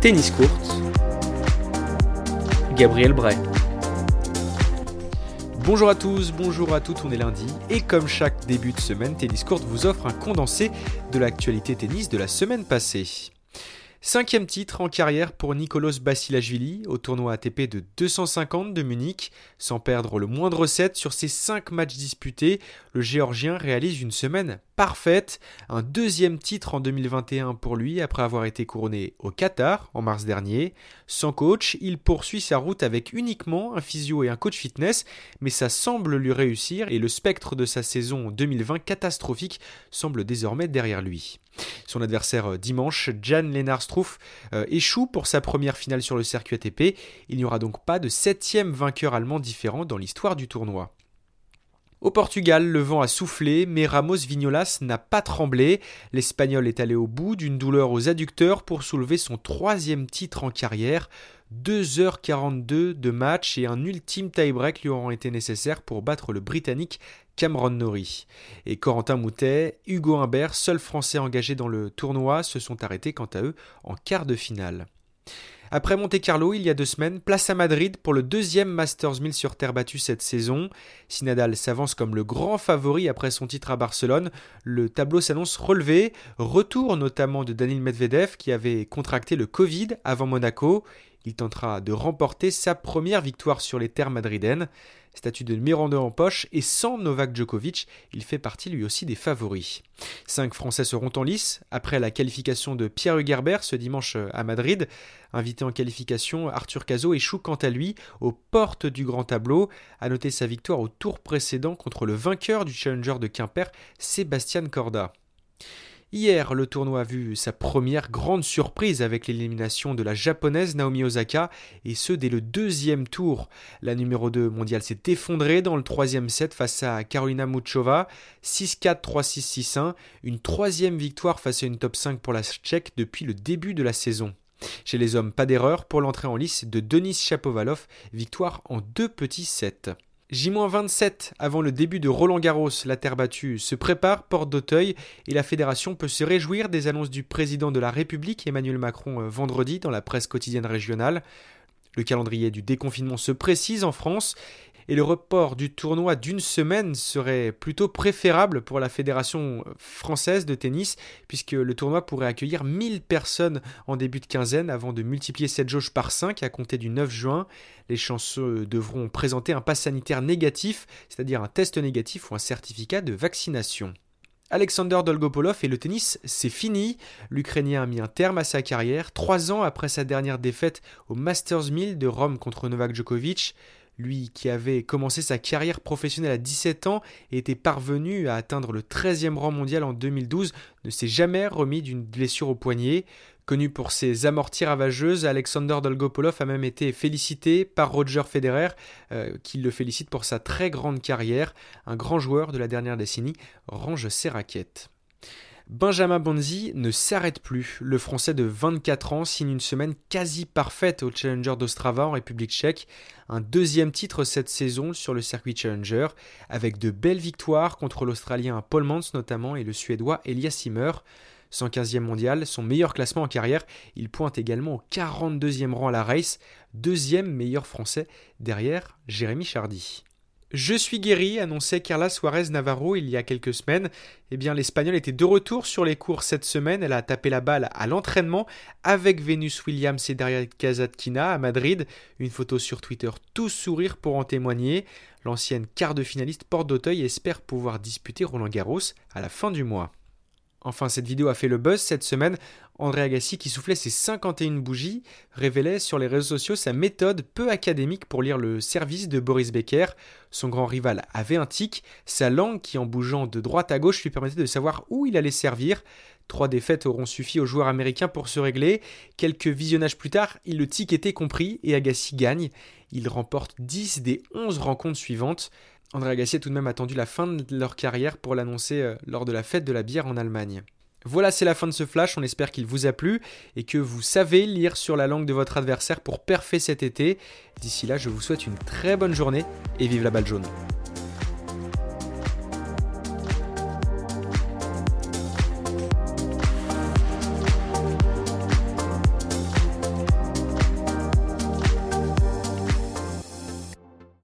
Tennis Court, Gabriel Bray. Bonjour à tous, bonjour à toutes, on est lundi et comme chaque début de semaine, Tennis Court vous offre un condensé de l'actualité tennis de la semaine passée. Cinquième titre en carrière pour Nicolas Basilashvili au tournoi ATP de 250 de Munich. Sans perdre le moindre set sur ses cinq matchs disputés, le Géorgien réalise une semaine parfaite. Un deuxième titre en 2021 pour lui après avoir été couronné au Qatar en mars dernier. Sans coach, il poursuit sa route avec uniquement un physio et un coach fitness, mais ça semble lui réussir et le spectre de sa saison 2020 catastrophique semble désormais derrière lui. Son adversaire euh, dimanche, Jan Lennart Struff, euh, échoue pour sa première finale sur le circuit ATP. Il n'y aura donc pas de septième vainqueur allemand différent dans l'histoire du tournoi. Au Portugal, le vent a soufflé, mais Ramos Vignolas n'a pas tremblé. L'Espagnol est allé au bout d'une douleur aux adducteurs pour soulever son troisième titre en carrière. 2h42 de match et un ultime tie-break lui auront été nécessaires pour battre le Britannique Cameron Norrie. Et Corentin Moutet, Hugo Humbert, seuls Français engagés dans le tournoi, se sont arrêtés quant à eux en quart de finale. Après Monte Carlo, il y a deux semaines, place à Madrid pour le deuxième Masters 1000 sur terre battue cette saison. Si Nadal s'avance comme le grand favori après son titre à Barcelone, le tableau s'annonce relevé. Retour notamment de Daniel Medvedev qui avait contracté le Covid avant Monaco. Il tentera de remporter sa première victoire sur les terres madrilènes. Statut de Miranda en poche et sans Novak Djokovic, il fait partie lui aussi des favoris. Cinq Français seront en lice après la qualification de Pierre Hugerbert ce dimanche à Madrid. Invité en qualification, Arthur Cazot échoue quant à lui aux portes du grand tableau. À noter sa victoire au tour précédent contre le vainqueur du Challenger de Quimper, Sébastien Corda. Hier, le tournoi a vu sa première grande surprise avec l'élimination de la japonaise Naomi Osaka, et ce dès le deuxième tour. La numéro 2 mondiale s'est effondrée dans le troisième set face à Karolina Muchova, 6-4, 3-6, 6-1, une troisième victoire face à une top 5 pour la Tchèque depuis le début de la saison. Chez les hommes, pas d'erreur pour l'entrée en lice de Denis Chapovalov, victoire en deux petits sets. J-27 avant le début de Roland Garros, la terre battue se prépare, porte d'Auteuil, et la fédération peut se réjouir des annonces du président de la République, Emmanuel Macron, euh, vendredi dans la presse quotidienne régionale. Le calendrier du déconfinement se précise en France et le report du tournoi d'une semaine serait plutôt préférable pour la Fédération française de tennis, puisque le tournoi pourrait accueillir 1000 personnes en début de quinzaine avant de multiplier cette jauge par 5 à compter du 9 juin. Les chanceux devront présenter un pass sanitaire négatif, c'est-à-dire un test négatif ou un certificat de vaccination. Alexander Dolgopolov et le tennis, c'est fini. L'Ukrainien a mis un terme à sa carrière, trois ans après sa dernière défaite au Masters 1000 de Rome contre Novak Djokovic. Lui qui avait commencé sa carrière professionnelle à 17 ans et était parvenu à atteindre le 13e rang mondial en 2012, ne s'est jamais remis d'une blessure au poignet. Connu pour ses amorties ravageuses, Alexander Dolgopolov a même été félicité par Roger Federer, euh, qui le félicite pour sa très grande carrière. Un grand joueur de la dernière décennie range ses raquettes. Benjamin Bonzi ne s'arrête plus. Le Français de 24 ans signe une semaine quasi parfaite au Challenger d'Ostrava en République tchèque. Un deuxième titre cette saison sur le circuit Challenger, avec de belles victoires contre l'Australien Paul Mans notamment et le Suédois Elias Simmer. 115e mondial, son meilleur classement en carrière, il pointe également au 42e rang à la race, deuxième meilleur français derrière Jérémy Chardy. Je suis guéri, annonçait Carla Suarez Navarro il y a quelques semaines. Eh bien, l'Espagnol était de retour sur les cours cette semaine. Elle a tapé la balle à l'entraînement avec Venus Williams et Daria Kazatkina à Madrid. Une photo sur Twitter, tout sourire pour en témoigner. L'ancienne quart de finaliste porte d'Auteuil espère pouvoir disputer Roland Garros à la fin du mois. Enfin, cette vidéo a fait le buzz cette semaine. André Agassi, qui soufflait ses 51 bougies, révélait sur les réseaux sociaux sa méthode peu académique pour lire le service de Boris Becker. Son grand rival avait un tic, sa langue qui en bougeant de droite à gauche lui permettait de savoir où il allait servir. Trois défaites auront suffi aux joueurs américains pour se régler. Quelques visionnages plus tard, le tic était compris et Agassi gagne. Il remporte 10 des 11 rencontres suivantes. André Agassi a tout de même attendu la fin de leur carrière pour l'annoncer euh, lors de la fête de la bière en Allemagne. Voilà, c'est la fin de ce flash, on espère qu'il vous a plu et que vous savez lire sur la langue de votre adversaire pour perfer cet été. D'ici là, je vous souhaite une très bonne journée et vive la balle jaune.